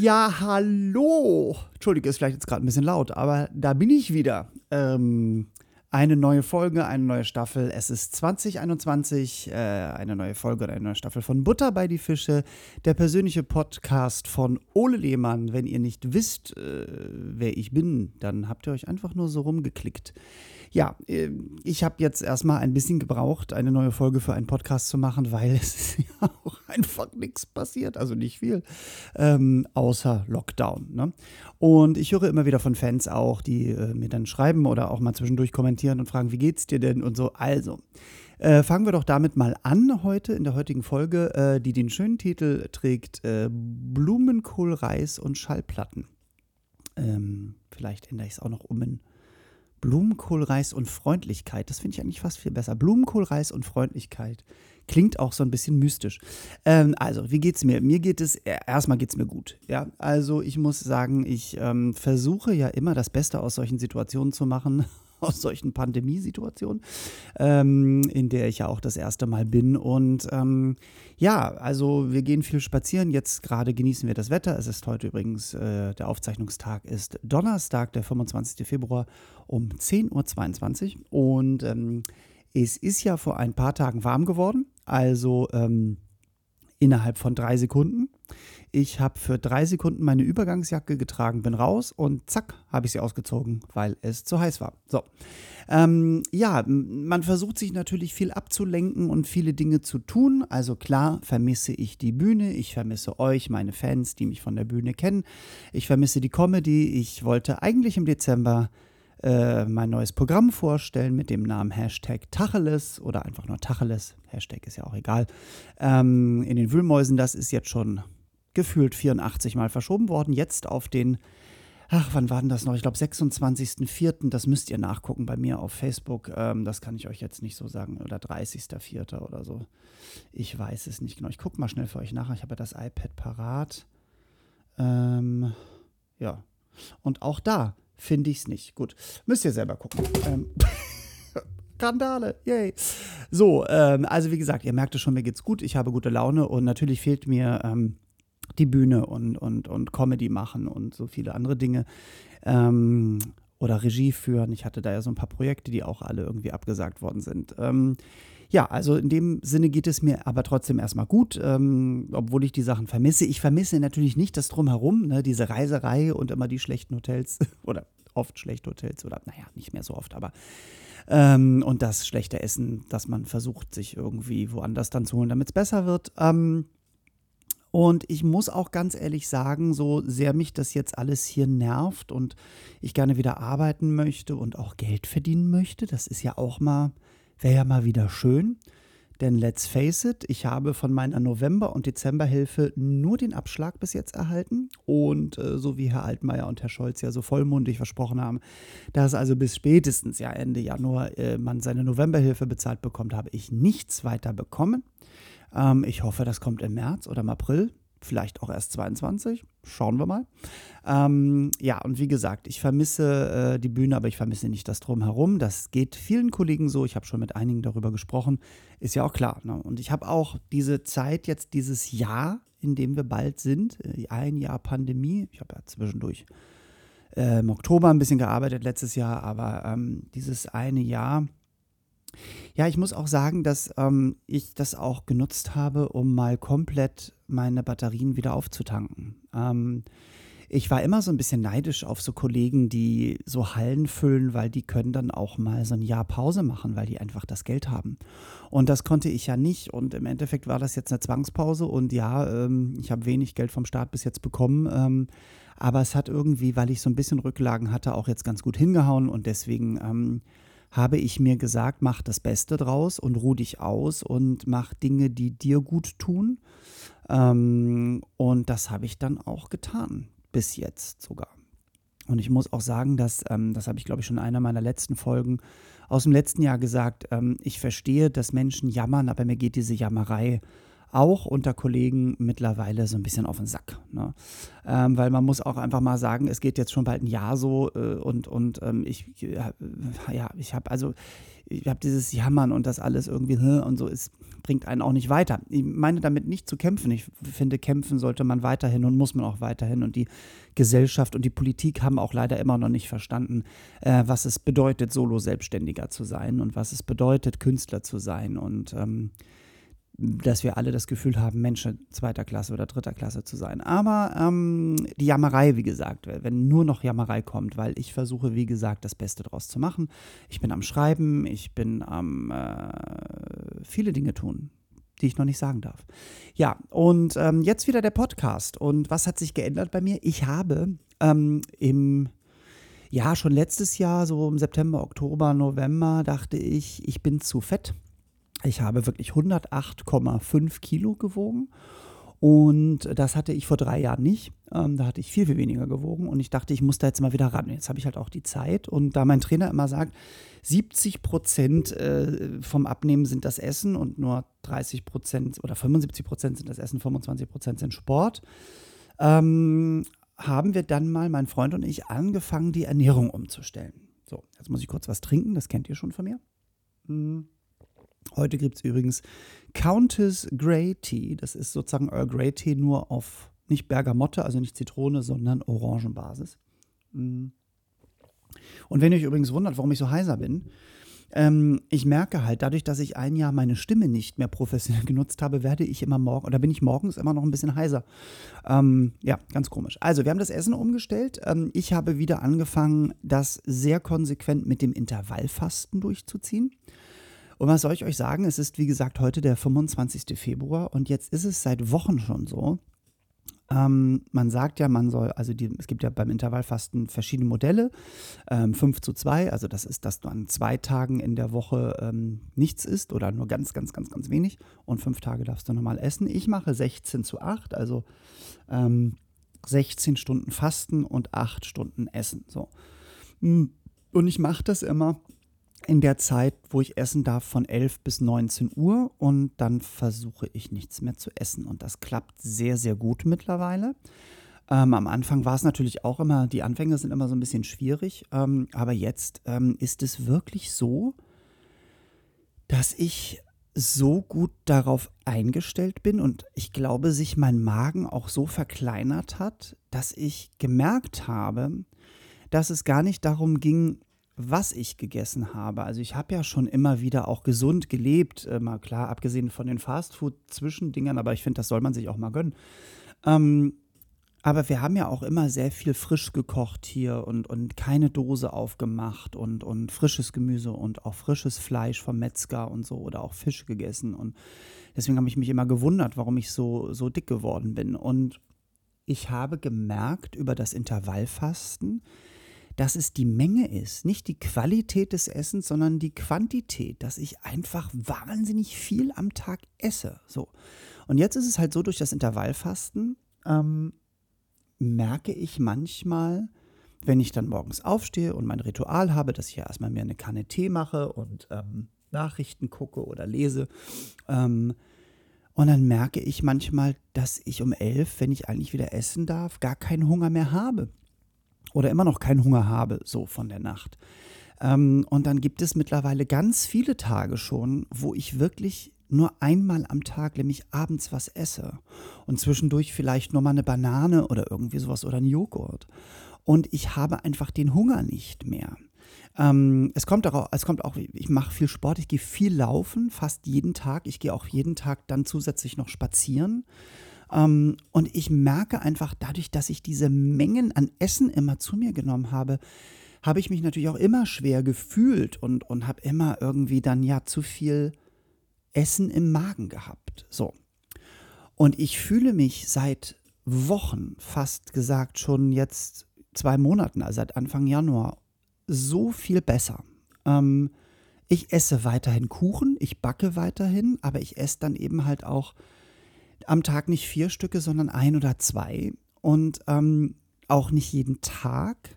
Ja, hallo. Entschuldige, ist vielleicht jetzt gerade ein bisschen laut, aber da bin ich wieder. Ähm, eine neue Folge, eine neue Staffel. Es ist 2021, äh, eine neue Folge und eine neue Staffel von Butter bei die Fische, der persönliche Podcast von Ole Lehmann. Wenn ihr nicht wisst, äh, wer ich bin, dann habt ihr euch einfach nur so rumgeklickt. Ja, äh, ich habe jetzt erstmal ein bisschen gebraucht, eine neue Folge für einen Podcast zu machen, weil es ja auch einfach nichts passiert, also nicht viel, ähm, außer Lockdown. Ne? Und ich höre immer wieder von Fans auch, die äh, mir dann schreiben oder auch mal zwischendurch kommentieren und fragen, wie geht's dir denn und so. Also, äh, fangen wir doch damit mal an heute in der heutigen Folge, äh, die den schönen Titel trägt äh, Blumenkohl, Reis und Schallplatten. Ähm, vielleicht ändere ich es auch noch um in Blumenkohlreis und Freundlichkeit. Das finde ich eigentlich fast viel besser. Blumenkohlreis und Freundlichkeit. Klingt auch so ein bisschen mystisch. Ähm, also, wie geht's mir? Mir geht es, äh, erstmal geht es mir gut. Ja, also ich muss sagen, ich ähm, versuche ja immer das Beste aus solchen Situationen zu machen aus solchen Pandemiesituationen, ähm, in der ich ja auch das erste Mal bin. Und ähm, ja, also wir gehen viel spazieren. Jetzt gerade genießen wir das Wetter. Es ist heute übrigens, äh, der Aufzeichnungstag ist Donnerstag, der 25. Februar um 10.22 Uhr. Und ähm, es ist ja vor ein paar Tagen warm geworden. Also ähm, innerhalb von drei Sekunden. Ich habe für drei Sekunden meine Übergangsjacke getragen, bin raus und zack, habe ich sie ausgezogen, weil es zu heiß war. So. Ähm, ja, man versucht sich natürlich viel abzulenken und viele Dinge zu tun. Also klar vermisse ich die Bühne, ich vermisse euch, meine Fans, die mich von der Bühne kennen. Ich vermisse die Comedy. Ich wollte eigentlich im Dezember äh, mein neues Programm vorstellen mit dem Namen Hashtag Tacheles oder einfach nur Tacheles. Hashtag ist ja auch egal. Ähm, in den Wühlmäusen, das ist jetzt schon gefühlt 84 Mal verschoben worden. Jetzt auf den, ach, wann war denn das noch? Ich glaube, 26.04. Das müsst ihr nachgucken bei mir auf Facebook. Ähm, das kann ich euch jetzt nicht so sagen. Oder 30.04. oder so. Ich weiß es nicht genau. Ich gucke mal schnell für euch nach. Ich habe ja das iPad parat. Ähm, ja. Und auch da finde ich es nicht. Gut. Müsst ihr selber gucken. Ähm. Skandale, yay. So, ähm, also wie gesagt, ihr merkt es schon, mir geht's gut, ich habe gute Laune und natürlich fehlt mir ähm, die Bühne und, und, und Comedy machen und so viele andere Dinge. Ähm, oder Regie führen. Ich hatte da ja so ein paar Projekte, die auch alle irgendwie abgesagt worden sind. Ähm, ja, also in dem Sinne geht es mir aber trotzdem erstmal gut, ähm, obwohl ich die Sachen vermisse. Ich vermisse natürlich nicht das Drumherum, ne, diese Reiserei und immer die schlechten Hotels oder oft schlechte Hotels oder naja, nicht mehr so oft, aber ähm, und das schlechte Essen, das man versucht, sich irgendwie woanders dann zu holen, damit es besser wird. Ähm, und ich muss auch ganz ehrlich sagen, so sehr mich das jetzt alles hier nervt und ich gerne wieder arbeiten möchte und auch Geld verdienen möchte, das ist ja auch mal, wäre ja mal wieder schön. Denn let's face it, ich habe von meiner November- und Dezemberhilfe nur den Abschlag bis jetzt erhalten. Und äh, so wie Herr Altmaier und Herr Scholz ja so vollmundig versprochen haben, dass also bis spätestens ja Ende Januar äh, man seine Novemberhilfe bezahlt bekommt, habe ich nichts weiter bekommen. Ähm, ich hoffe, das kommt im März oder im April. Vielleicht auch erst 22. Schauen wir mal. Ähm, ja, und wie gesagt, ich vermisse äh, die Bühne, aber ich vermisse nicht das Drumherum. Das geht vielen Kollegen so. Ich habe schon mit einigen darüber gesprochen. Ist ja auch klar. Ne? Und ich habe auch diese Zeit jetzt, dieses Jahr, in dem wir bald sind, äh, ein Jahr Pandemie. Ich habe ja zwischendurch äh, im Oktober ein bisschen gearbeitet letztes Jahr, aber ähm, dieses eine Jahr ja, ich muss auch sagen, dass ähm, ich das auch genutzt habe, um mal komplett meine Batterien wieder aufzutanken. Ähm, ich war immer so ein bisschen neidisch auf so Kollegen, die so Hallen füllen, weil die können dann auch mal so ein Jahr Pause machen, weil die einfach das Geld haben. Und das konnte ich ja nicht. Und im Endeffekt war das jetzt eine Zwangspause. Und ja, ähm, ich habe wenig Geld vom Staat bis jetzt bekommen. Ähm, aber es hat irgendwie, weil ich so ein bisschen Rücklagen hatte, auch jetzt ganz gut hingehauen. Und deswegen ähm, habe ich mir gesagt, mach das Beste draus und ruh dich aus und mach Dinge, die dir gut tun. Ähm, und das habe ich dann auch getan, bis jetzt sogar. Und ich muss auch sagen, dass, ähm, das habe ich glaube ich schon in einer meiner letzten Folgen aus dem letzten Jahr gesagt, ähm, ich verstehe, dass Menschen jammern, aber mir geht diese Jammerei auch unter Kollegen mittlerweile so ein bisschen auf den Sack. Ne? Ähm, weil man muss auch einfach mal sagen, es geht jetzt schon bald ein Jahr so äh, und, und ähm, ich, ja, ich habe also ich habe dieses Jammern und das alles irgendwie und so, es bringt einen auch nicht weiter. Ich meine damit nicht zu kämpfen. Ich finde, kämpfen sollte man weiterhin und muss man auch weiterhin. Und die Gesellschaft und die Politik haben auch leider immer noch nicht verstanden, äh, was es bedeutet, Solo-Selbstständiger zu sein und was es bedeutet, Künstler zu sein. Und ähm, dass wir alle das Gefühl haben, Menschen zweiter Klasse oder dritter Klasse zu sein. Aber ähm, die Jammerei, wie gesagt, wenn nur noch Jammerei kommt, weil ich versuche, wie gesagt, das Beste draus zu machen. Ich bin am Schreiben, ich bin am äh, viele Dinge tun, die ich noch nicht sagen darf. Ja, und ähm, jetzt wieder der Podcast. Und was hat sich geändert bei mir? Ich habe ähm, im ja, schon letztes Jahr, so im September, Oktober, November, dachte ich, ich bin zu fett ich habe wirklich 108,5 Kilo gewogen. Und das hatte ich vor drei Jahren nicht. Ähm, da hatte ich viel, viel weniger gewogen. Und ich dachte, ich muss da jetzt mal wieder ran. Jetzt habe ich halt auch die Zeit. Und da mein Trainer immer sagt, 70 Prozent äh, vom Abnehmen sind das Essen und nur 30 Prozent oder 75 Prozent sind das Essen, 25 Prozent sind Sport, ähm, haben wir dann mal, mein Freund und ich, angefangen, die Ernährung umzustellen. So, jetzt muss ich kurz was trinken. Das kennt ihr schon von mir. Hm. Heute gibt es übrigens Countess Grey Tea. Das ist sozusagen Earl Grey Tea nur auf nicht Bergamotte, also nicht Zitrone, sondern Orangenbasis. Mm. Und wenn ihr euch übrigens wundert, warum ich so heiser bin, ähm, ich merke halt, dadurch, dass ich ein Jahr meine Stimme nicht mehr professionell genutzt habe, werde ich immer morgen, oder bin ich morgens immer noch ein bisschen heiser. Ähm, ja, ganz komisch. Also, wir haben das Essen umgestellt. Ähm, ich habe wieder angefangen, das sehr konsequent mit dem Intervallfasten durchzuziehen. Und was soll ich euch sagen? Es ist, wie gesagt, heute der 25. Februar und jetzt ist es seit Wochen schon so. Ähm, man sagt ja, man soll, also die, es gibt ja beim Intervallfasten verschiedene Modelle. Ähm, 5 zu 2, also das ist, dass du an zwei Tagen in der Woche ähm, nichts isst oder nur ganz, ganz, ganz, ganz wenig. Und fünf Tage darfst du normal essen. Ich mache 16 zu 8, also 16 ähm, Stunden Fasten und 8 Stunden Essen. So. Hm, und ich mache das immer in der Zeit, wo ich essen darf, von 11 bis 19 Uhr und dann versuche ich nichts mehr zu essen. Und das klappt sehr, sehr gut mittlerweile. Ähm, am Anfang war es natürlich auch immer, die Anfänge sind immer so ein bisschen schwierig, ähm, aber jetzt ähm, ist es wirklich so, dass ich so gut darauf eingestellt bin und ich glaube, sich mein Magen auch so verkleinert hat, dass ich gemerkt habe, dass es gar nicht darum ging, was ich gegessen habe. Also ich habe ja schon immer wieder auch gesund gelebt, äh, mal klar, abgesehen von den Fastfood-Zwischendingern, aber ich finde, das soll man sich auch mal gönnen. Ähm, aber wir haben ja auch immer sehr viel frisch gekocht hier und, und keine Dose aufgemacht und, und frisches Gemüse und auch frisches Fleisch vom Metzger und so oder auch Fisch gegessen. Und deswegen habe ich mich immer gewundert, warum ich so, so dick geworden bin. Und ich habe gemerkt über das Intervallfasten, dass es die Menge ist, nicht die Qualität des Essens, sondern die Quantität, dass ich einfach wahnsinnig viel am Tag esse. So. Und jetzt ist es halt so, durch das Intervallfasten ähm, merke ich manchmal, wenn ich dann morgens aufstehe und mein Ritual habe, dass ich ja erstmal mir eine Kanne Tee mache und ähm, Nachrichten gucke oder lese. Ähm, und dann merke ich manchmal, dass ich um elf, wenn ich eigentlich wieder essen darf, gar keinen Hunger mehr habe oder immer noch keinen Hunger habe, so von der Nacht. Ähm, und dann gibt es mittlerweile ganz viele Tage schon, wo ich wirklich nur einmal am Tag, nämlich abends was esse und zwischendurch vielleicht nur mal eine Banane oder irgendwie sowas oder einen Joghurt. Und ich habe einfach den Hunger nicht mehr. Ähm, es kommt auch, es kommt auch, ich mache viel Sport, ich gehe viel laufen, fast jeden Tag. Ich gehe auch jeden Tag dann zusätzlich noch spazieren. Ähm, und ich merke einfach dadurch, dass ich diese Mengen an Essen immer zu mir genommen habe, habe ich mich natürlich auch immer schwer gefühlt und, und habe immer irgendwie dann ja zu viel Essen im Magen gehabt. So. Und ich fühle mich seit Wochen, fast gesagt schon jetzt zwei Monaten, also seit Anfang Januar, so viel besser. Ähm, ich esse weiterhin Kuchen, ich backe weiterhin, aber ich esse dann eben halt auch am Tag nicht vier Stücke, sondern ein oder zwei. Und ähm, auch nicht jeden Tag.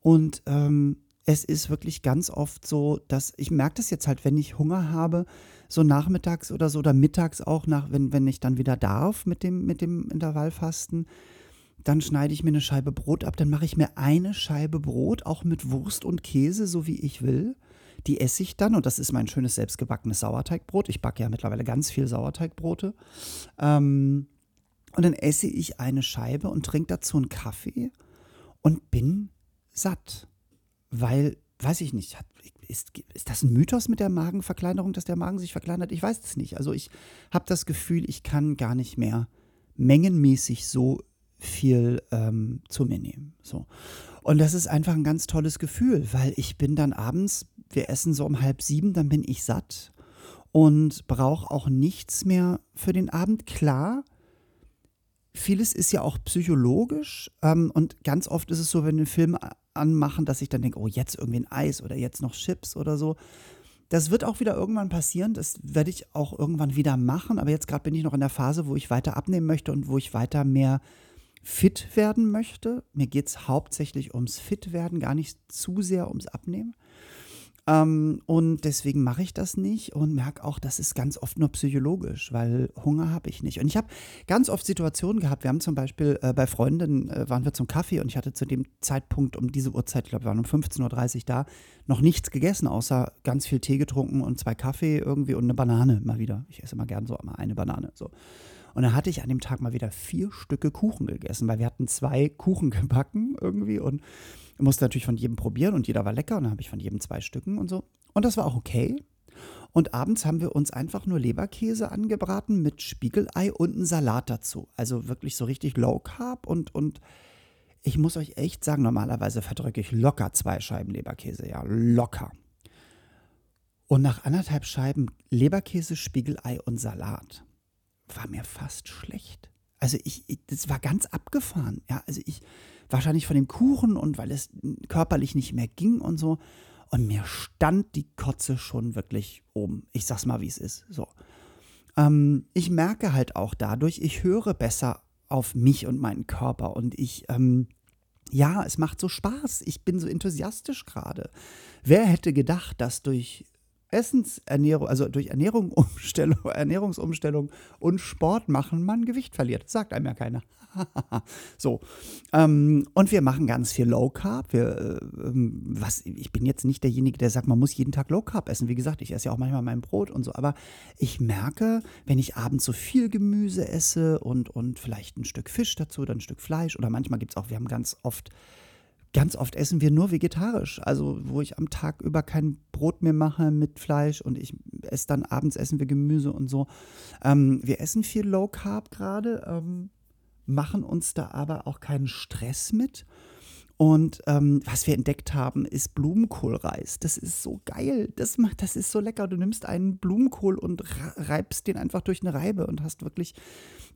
Und ähm, es ist wirklich ganz oft so, dass ich merke das jetzt halt, wenn ich Hunger habe, so nachmittags oder so oder mittags auch nach, wenn, wenn ich dann wieder darf mit dem, mit dem Intervallfasten, dann schneide ich mir eine Scheibe Brot ab, dann mache ich mir eine Scheibe Brot, auch mit Wurst und Käse, so wie ich will. Die esse ich dann und das ist mein schönes selbstgebackenes Sauerteigbrot. Ich backe ja mittlerweile ganz viel Sauerteigbrote. Ähm, und dann esse ich eine Scheibe und trinke dazu einen Kaffee und bin satt. Weil, weiß ich nicht, hat, ist, ist das ein Mythos mit der Magenverkleinerung, dass der Magen sich verkleinert? Ich weiß es nicht. Also ich habe das Gefühl, ich kann gar nicht mehr mengenmäßig so viel ähm, zu mir nehmen. So. Und das ist einfach ein ganz tolles Gefühl, weil ich bin dann abends, wir essen so um halb sieben, dann bin ich satt und brauche auch nichts mehr für den Abend. Klar, vieles ist ja auch psychologisch ähm, und ganz oft ist es so, wenn wir einen Film anmachen, dass ich dann denke, oh, jetzt irgendwie ein Eis oder jetzt noch Chips oder so. Das wird auch wieder irgendwann passieren, das werde ich auch irgendwann wieder machen, aber jetzt gerade bin ich noch in der Phase, wo ich weiter abnehmen möchte und wo ich weiter mehr fit werden möchte. Mir geht es hauptsächlich ums Fit-Werden, gar nicht zu sehr ums Abnehmen. Ähm, und deswegen mache ich das nicht und merke auch, das ist ganz oft nur psychologisch, weil Hunger habe ich nicht. Und ich habe ganz oft Situationen gehabt. Wir haben zum Beispiel äh, bei Freunden, äh, waren wir zum Kaffee und ich hatte zu dem Zeitpunkt um diese Uhrzeit, ich glaube, wir waren um 15.30 Uhr da, noch nichts gegessen, außer ganz viel Tee getrunken und zwei Kaffee irgendwie und eine Banane mal wieder. Ich esse immer gern so mal eine Banane. So. Und dann hatte ich an dem Tag mal wieder vier Stücke Kuchen gegessen, weil wir hatten zwei Kuchen gebacken irgendwie und musste natürlich von jedem probieren und jeder war lecker und dann habe ich von jedem zwei Stücken und so. Und das war auch okay. Und abends haben wir uns einfach nur Leberkäse angebraten mit Spiegelei und einen Salat dazu. Also wirklich so richtig low carb und, und ich muss euch echt sagen, normalerweise verdrücke ich locker zwei Scheiben Leberkäse, ja, locker. Und nach anderthalb Scheiben Leberkäse, Spiegelei und Salat war mir fast schlecht. Also ich, ich, das war ganz abgefahren. Ja, also ich, wahrscheinlich von dem Kuchen und weil es körperlich nicht mehr ging und so. Und mir stand die Kotze schon wirklich oben. Ich sag's mal, wie es ist. So. Ähm, ich merke halt auch dadurch, ich höre besser auf mich und meinen Körper und ich, ähm, ja, es macht so Spaß. Ich bin so enthusiastisch gerade. Wer hätte gedacht, dass durch Essensernährung, also durch Ernährungsumstellung, Ernährungsumstellung und Sport machen, man Gewicht verliert. Sagt einem ja keiner. so. Ähm, und wir machen ganz viel Low Carb. Wir, äh, was, ich bin jetzt nicht derjenige, der sagt, man muss jeden Tag Low Carb essen. Wie gesagt, ich esse ja auch manchmal mein Brot und so. Aber ich merke, wenn ich abends so viel Gemüse esse und, und vielleicht ein Stück Fisch dazu oder ein Stück Fleisch oder manchmal gibt es auch, wir haben ganz oft ganz oft essen wir nur vegetarisch. Also, wo ich am Tag über kein Brot mehr mache mit Fleisch und ich esse dann abends essen wir Gemüse und so. Ähm, wir essen viel Low Carb gerade, ähm, machen uns da aber auch keinen Stress mit und ähm, was wir entdeckt haben, ist Blumenkohlreis. Das ist so geil. Das, das ist so lecker. Du nimmst einen Blumenkohl und reibst den einfach durch eine Reibe und hast wirklich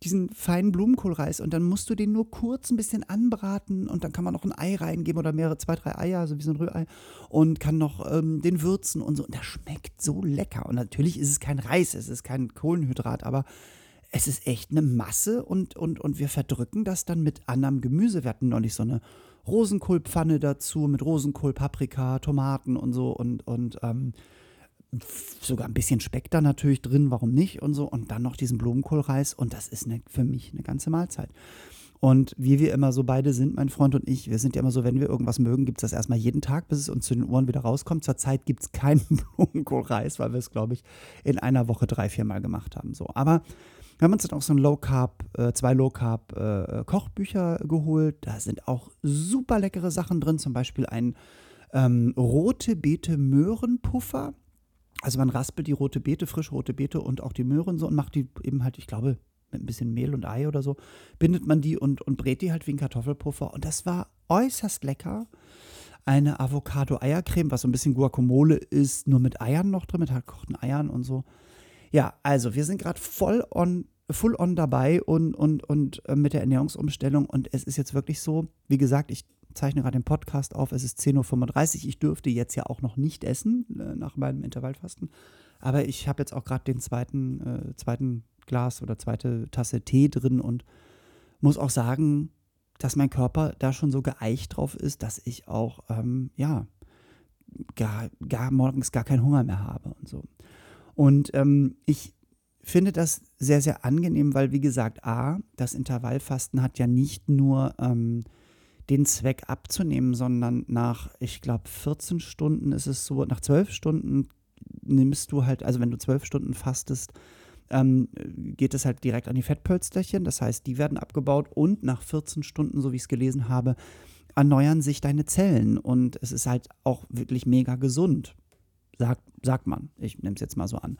diesen feinen Blumenkohlreis. Und dann musst du den nur kurz ein bisschen anbraten und dann kann man noch ein Ei reingeben oder mehrere, zwei, drei Eier, so wie so ein Rührei. Und kann noch ähm, den würzen und so. Und das schmeckt so lecker. Und natürlich ist es kein Reis, es ist kein Kohlenhydrat, aber es ist echt eine Masse und, und, und wir verdrücken das dann mit anderem Gemüse. Wir hatten neulich so eine Rosenkohlpfanne dazu mit Rosenkohl, Paprika, Tomaten und so und, und ähm, sogar ein bisschen Speck da natürlich drin, warum nicht und so. Und dann noch diesen Blumenkohlreis und das ist eine, für mich eine ganze Mahlzeit. Und wie wir immer so beide sind, mein Freund und ich, wir sind ja immer so, wenn wir irgendwas mögen, gibt es das erstmal jeden Tag, bis es uns zu den Ohren wieder rauskommt. Zurzeit gibt es keinen Blumenkohlreis, weil wir es, glaube ich, in einer Woche drei, vier Mal gemacht haben. So. Aber wir haben uns dann auch so ein Low Carb, äh, zwei Low Carb äh, Kochbücher geholt. Da sind auch super leckere Sachen drin, zum Beispiel ein ähm, rote Beete Möhrenpuffer. Also man raspelt die rote Beete, frische rote Beete und auch die Möhren so und macht die eben halt, ich glaube, mit ein bisschen Mehl und Ei oder so, bindet man die und, und brät die halt wie ein Kartoffelpuffer. Und das war äußerst lecker. Eine Avocado-Eiercreme, was so ein bisschen Guacamole ist, nur mit Eiern noch drin, mit gekochten Eiern und so. Ja, also wir sind gerade voll on, full on dabei und, und, und äh, mit der Ernährungsumstellung. Und es ist jetzt wirklich so, wie gesagt, ich zeichne gerade den Podcast auf, es ist 10.35 Uhr. Ich dürfte jetzt ja auch noch nicht essen äh, nach meinem Intervallfasten. Aber ich habe jetzt auch gerade den zweiten, äh, zweiten Glas oder zweite Tasse Tee drin und muss auch sagen, dass mein Körper da schon so geeicht drauf ist, dass ich auch, ähm, ja, gar, gar morgens gar keinen Hunger mehr habe und so. Und ähm, ich finde das sehr, sehr angenehm, weil, wie gesagt, A, das Intervallfasten hat ja nicht nur ähm, den Zweck abzunehmen, sondern nach, ich glaube, 14 Stunden ist es so, nach 12 Stunden nimmst du halt, also wenn du 12 Stunden fastest, ähm, geht es halt direkt an die Fettpölsterchen. Das heißt, die werden abgebaut und nach 14 Stunden, so wie ich es gelesen habe, erneuern sich deine Zellen. Und es ist halt auch wirklich mega gesund, sagt, sagt man. Ich nehme es jetzt mal so an.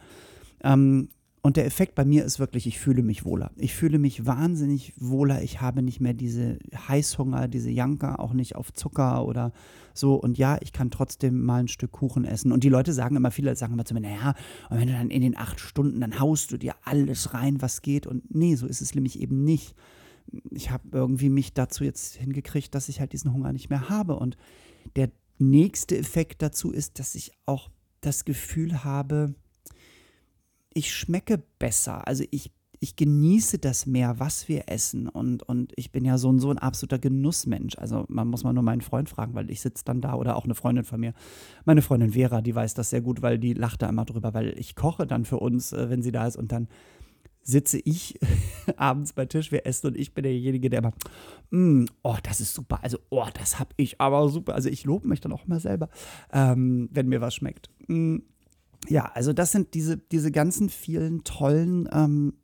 Ähm, und der Effekt bei mir ist wirklich, ich fühle mich wohler. Ich fühle mich wahnsinnig wohler. Ich habe nicht mehr diese Heißhunger, diese Janker, auch nicht auf Zucker oder so. Und ja, ich kann trotzdem mal ein Stück Kuchen essen. Und die Leute sagen immer, viele sagen immer zu mir, naja, und wenn du dann in den acht Stunden, dann haust du dir alles rein, was geht. Und nee, so ist es nämlich eben nicht. Ich habe irgendwie mich dazu jetzt hingekriegt, dass ich halt diesen Hunger nicht mehr habe. Und der nächste Effekt dazu ist, dass ich auch das Gefühl habe, ich schmecke besser. Also ich, ich genieße das mehr, was wir essen. Und, und ich bin ja so ein, so ein absoluter Genussmensch. Also man muss mal nur meinen Freund fragen, weil ich sitze dann da oder auch eine Freundin von mir. Meine Freundin Vera, die weiß das sehr gut, weil die lacht da immer drüber, weil ich koche dann für uns, äh, wenn sie da ist. Und dann sitze ich abends bei Tisch, wir essen und ich bin derjenige, der immer, mm, oh, das ist super, also, oh, das habe ich aber super. Also ich lobe mich dann auch immer selber, ähm, wenn mir was schmeckt. Mm, ja, also das sind diese, diese ganzen vielen tollen ähm,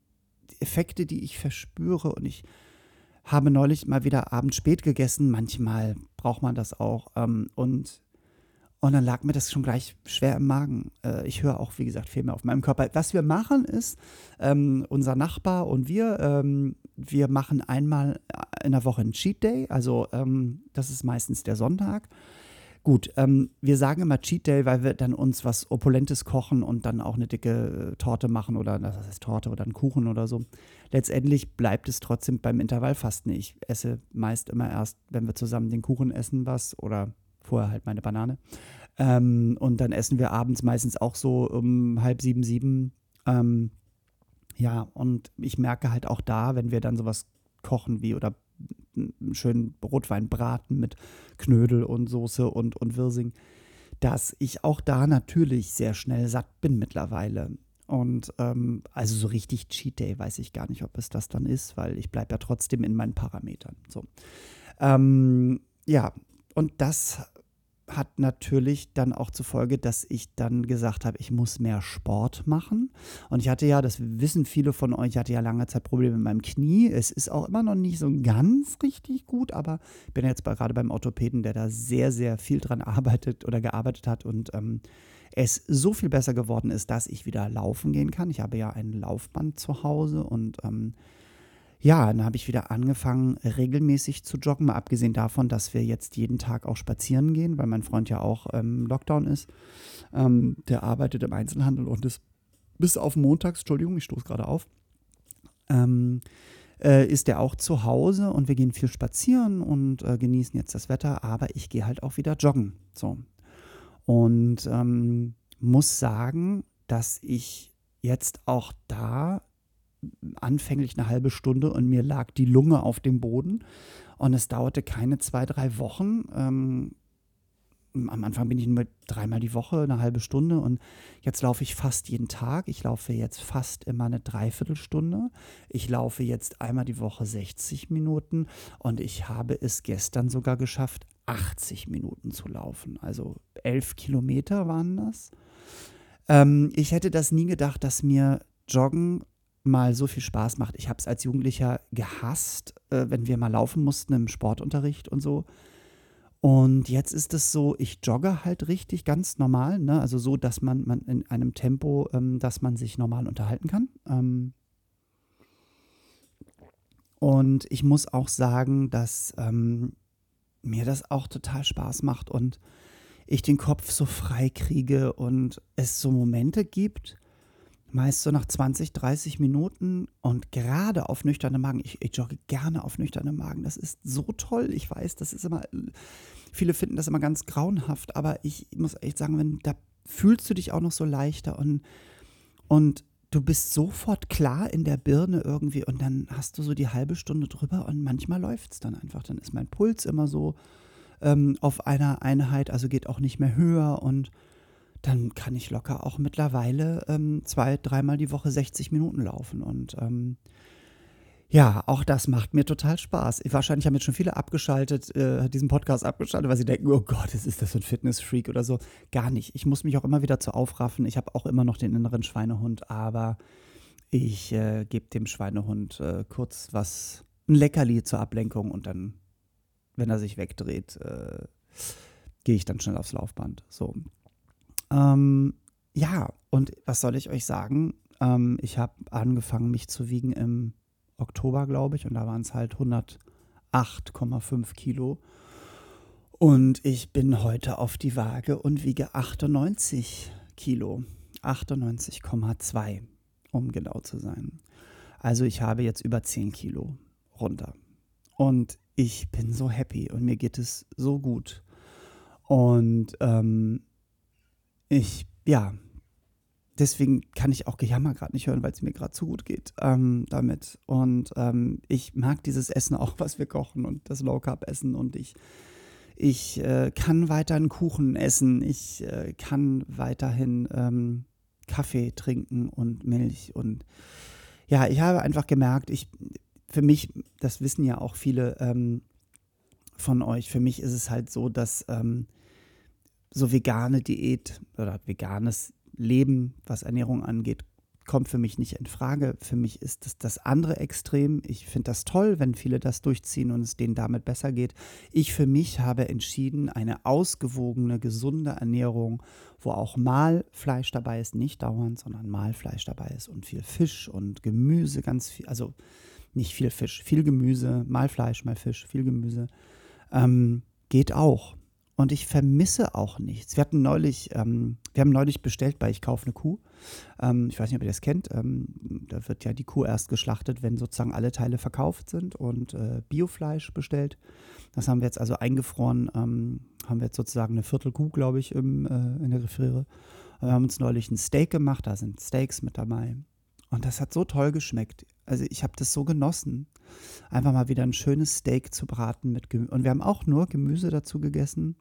Effekte, die ich verspüre. Und ich habe neulich mal wieder abends spät gegessen. Manchmal braucht man das auch. Ähm, und, und dann lag mir das schon gleich schwer im Magen. Äh, ich höre auch, wie gesagt, viel mehr auf meinem Körper. Was wir machen ist, ähm, unser Nachbar und wir, ähm, wir machen einmal in der Woche einen Cheat Day. Also ähm, das ist meistens der Sonntag. Gut, ähm, wir sagen immer Cheat Day, weil wir dann uns was Opulentes kochen und dann auch eine dicke Torte machen oder das heißt Torte oder einen Kuchen oder so. Letztendlich bleibt es trotzdem beim Intervallfasten. Ich esse meist immer erst, wenn wir zusammen den Kuchen essen, was oder vorher halt meine Banane. Ähm, und dann essen wir abends meistens auch so um halb sieben, sieben. Ähm, ja, und ich merke halt auch da, wenn wir dann sowas kochen wie oder einen schönen Rotweinbraten mit Knödel und Soße und, und Wirsing, dass ich auch da natürlich sehr schnell satt bin mittlerweile. Und ähm, also so richtig Cheat Day weiß ich gar nicht, ob es das dann ist, weil ich bleibe ja trotzdem in meinen Parametern. So. Ähm, ja, und das hat natürlich dann auch zur Folge, dass ich dann gesagt habe, ich muss mehr Sport machen. Und ich hatte ja, das wissen viele von euch, ich hatte ja lange Zeit Probleme mit meinem Knie. Es ist auch immer noch nicht so ganz richtig gut, aber ich bin jetzt gerade beim Orthopäden, der da sehr, sehr viel dran arbeitet oder gearbeitet hat und ähm, es so viel besser geworden ist, dass ich wieder laufen gehen kann. Ich habe ja ein Laufband zu Hause und ähm, ja, dann habe ich wieder angefangen, regelmäßig zu joggen, mal abgesehen davon, dass wir jetzt jeden Tag auch spazieren gehen, weil mein Freund ja auch ähm, Lockdown ist. Ähm, der arbeitet im Einzelhandel und ist bis auf montags, Entschuldigung, ich stoße gerade auf, ähm, äh, ist er auch zu Hause und wir gehen viel spazieren und äh, genießen jetzt das Wetter, aber ich gehe halt auch wieder joggen. So. Und ähm, muss sagen, dass ich jetzt auch da anfänglich eine halbe Stunde und mir lag die Lunge auf dem Boden. Und es dauerte keine zwei, drei Wochen. Ähm, am Anfang bin ich nur dreimal die Woche, eine halbe Stunde und jetzt laufe ich fast jeden Tag. Ich laufe jetzt fast immer eine Dreiviertelstunde. Ich laufe jetzt einmal die Woche 60 Minuten und ich habe es gestern sogar geschafft, 80 Minuten zu laufen. Also elf Kilometer waren das. Ähm, ich hätte das nie gedacht, dass mir Joggen mal so viel Spaß macht. Ich habe es als Jugendlicher gehasst, äh, wenn wir mal laufen mussten im Sportunterricht und so. Und jetzt ist es so, ich jogge halt richtig ganz normal, ne? also so, dass man, man in einem Tempo, ähm, dass man sich normal unterhalten kann. Ähm und ich muss auch sagen, dass ähm, mir das auch total Spaß macht und ich den Kopf so frei kriege und es so Momente gibt, meist so nach 20, 30 Minuten und gerade auf nüchternem Magen. Ich, ich jogge gerne auf nüchternem Magen. Das ist so toll. Ich weiß, das ist immer, viele finden das immer ganz grauenhaft, aber ich muss echt sagen, wenn, da fühlst du dich auch noch so leichter und, und du bist sofort klar in der Birne irgendwie und dann hast du so die halbe Stunde drüber und manchmal läuft es dann einfach. Dann ist mein Puls immer so ähm, auf einer Einheit, also geht auch nicht mehr höher und dann kann ich locker auch mittlerweile ähm, zwei, dreimal die Woche 60 Minuten laufen. Und ähm, ja, auch das macht mir total Spaß. Wahrscheinlich haben jetzt schon viele abgeschaltet, äh, diesen Podcast abgeschaltet, weil sie denken, oh Gott, ist das so ein Fitnessfreak oder so. Gar nicht. Ich muss mich auch immer wieder zu aufraffen. Ich habe auch immer noch den inneren Schweinehund, aber ich äh, gebe dem Schweinehund äh, kurz was, ein Leckerli zur Ablenkung und dann, wenn er sich wegdreht, äh, gehe ich dann schnell aufs Laufband. So. Ähm, ja, und was soll ich euch sagen? Ähm, ich habe angefangen, mich zu wiegen im Oktober, glaube ich, und da waren es halt 108,5 Kilo. Und ich bin heute auf die Waage und wiege 98 Kilo. 98,2, um genau zu sein. Also ich habe jetzt über 10 Kilo runter. Und ich bin so happy und mir geht es so gut. Und ähm, ich, ja, deswegen kann ich auch Gejammer gerade nicht hören, weil es mir gerade zu gut geht ähm, damit. Und ähm, ich mag dieses Essen auch, was wir kochen und das Low Carb Essen. Und ich, ich äh, kann weiterhin Kuchen essen. Ich äh, kann weiterhin ähm, Kaffee trinken und Milch. Und ja, ich habe einfach gemerkt, ich, für mich, das wissen ja auch viele ähm, von euch, für mich ist es halt so, dass ähm, so vegane Diät oder veganes Leben, was Ernährung angeht, kommt für mich nicht in Frage. Für mich ist das das andere Extrem. Ich finde das toll, wenn viele das durchziehen und es denen damit besser geht. Ich für mich habe entschieden, eine ausgewogene, gesunde Ernährung, wo auch mal Fleisch dabei ist, nicht dauernd, sondern mal Fleisch dabei ist und viel Fisch und Gemüse, ganz viel, also nicht viel Fisch, viel Gemüse, mal Fleisch, mal Fisch, viel Gemüse, ähm, geht auch. Und ich vermisse auch nichts. Wir hatten neulich, ähm, wir haben neulich bestellt bei Ich kaufe eine Kuh. Ähm, ich weiß nicht, ob ihr das kennt. Ähm, da wird ja die Kuh erst geschlachtet, wenn sozusagen alle Teile verkauft sind und äh, Biofleisch bestellt. Das haben wir jetzt also eingefroren. Ähm, haben wir jetzt sozusagen eine Viertelkuh, glaube ich, im, äh, in der Gefriere. Wir haben uns neulich ein Steak gemacht. Da sind Steaks mit dabei. Und das hat so toll geschmeckt. Also ich habe das so genossen, einfach mal wieder ein schönes Steak zu braten mit Gemüse. Und wir haben auch nur Gemüse dazu gegessen.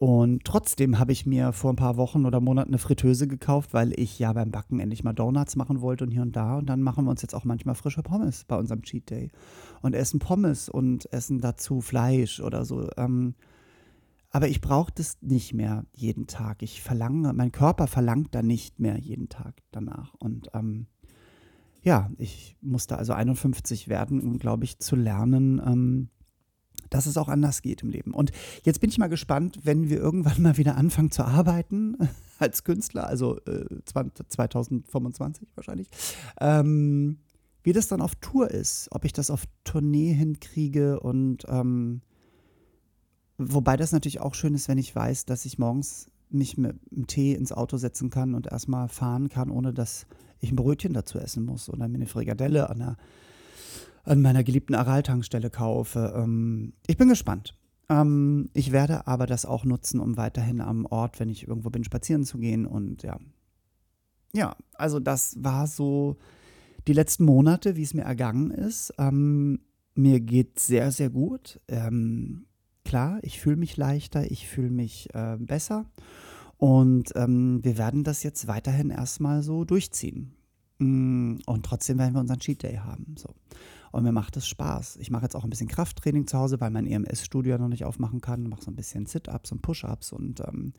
Und trotzdem habe ich mir vor ein paar Wochen oder Monaten eine Fritteuse gekauft, weil ich ja beim Backen endlich mal Donuts machen wollte und hier und da. Und dann machen wir uns jetzt auch manchmal frische Pommes bei unserem Cheat Day. Und essen Pommes und essen dazu Fleisch oder so. Ähm, aber ich brauche das nicht mehr jeden Tag. Ich verlange, mein Körper verlangt da nicht mehr jeden Tag danach. Und ähm, ja, ich musste also 51 werden, um, glaube ich, zu lernen, ähm, dass es auch anders geht im Leben. Und jetzt bin ich mal gespannt, wenn wir irgendwann mal wieder anfangen zu arbeiten als Künstler, also äh, 2025 wahrscheinlich, ähm, wie das dann auf Tour ist, ob ich das auf Tournee hinkriege und ähm, wobei das natürlich auch schön ist, wenn ich weiß, dass ich morgens mich mit einem Tee ins Auto setzen kann und erstmal fahren kann, ohne dass ich ein Brötchen dazu essen muss oder mir eine Frikadelle an, der, an meiner geliebten Aral-Tankstelle kaufe. Ähm, ich bin gespannt. Ähm, ich werde aber das auch nutzen, um weiterhin am Ort, wenn ich irgendwo bin, spazieren zu gehen. Und ja, ja, also das war so die letzten Monate, wie es mir ergangen ist. Ähm, mir geht sehr, sehr gut. Ähm, klar, ich fühle mich leichter, ich fühle mich äh, besser. Und ähm, wir werden das jetzt weiterhin erstmal so durchziehen. Mm, und trotzdem werden wir unseren Cheat Day haben. So. Und mir macht es Spaß. Ich mache jetzt auch ein bisschen Krafttraining zu Hause, weil mein EMS-Studio noch nicht aufmachen kann. Mache so ein bisschen Sit-Ups und Push-Ups und ähm,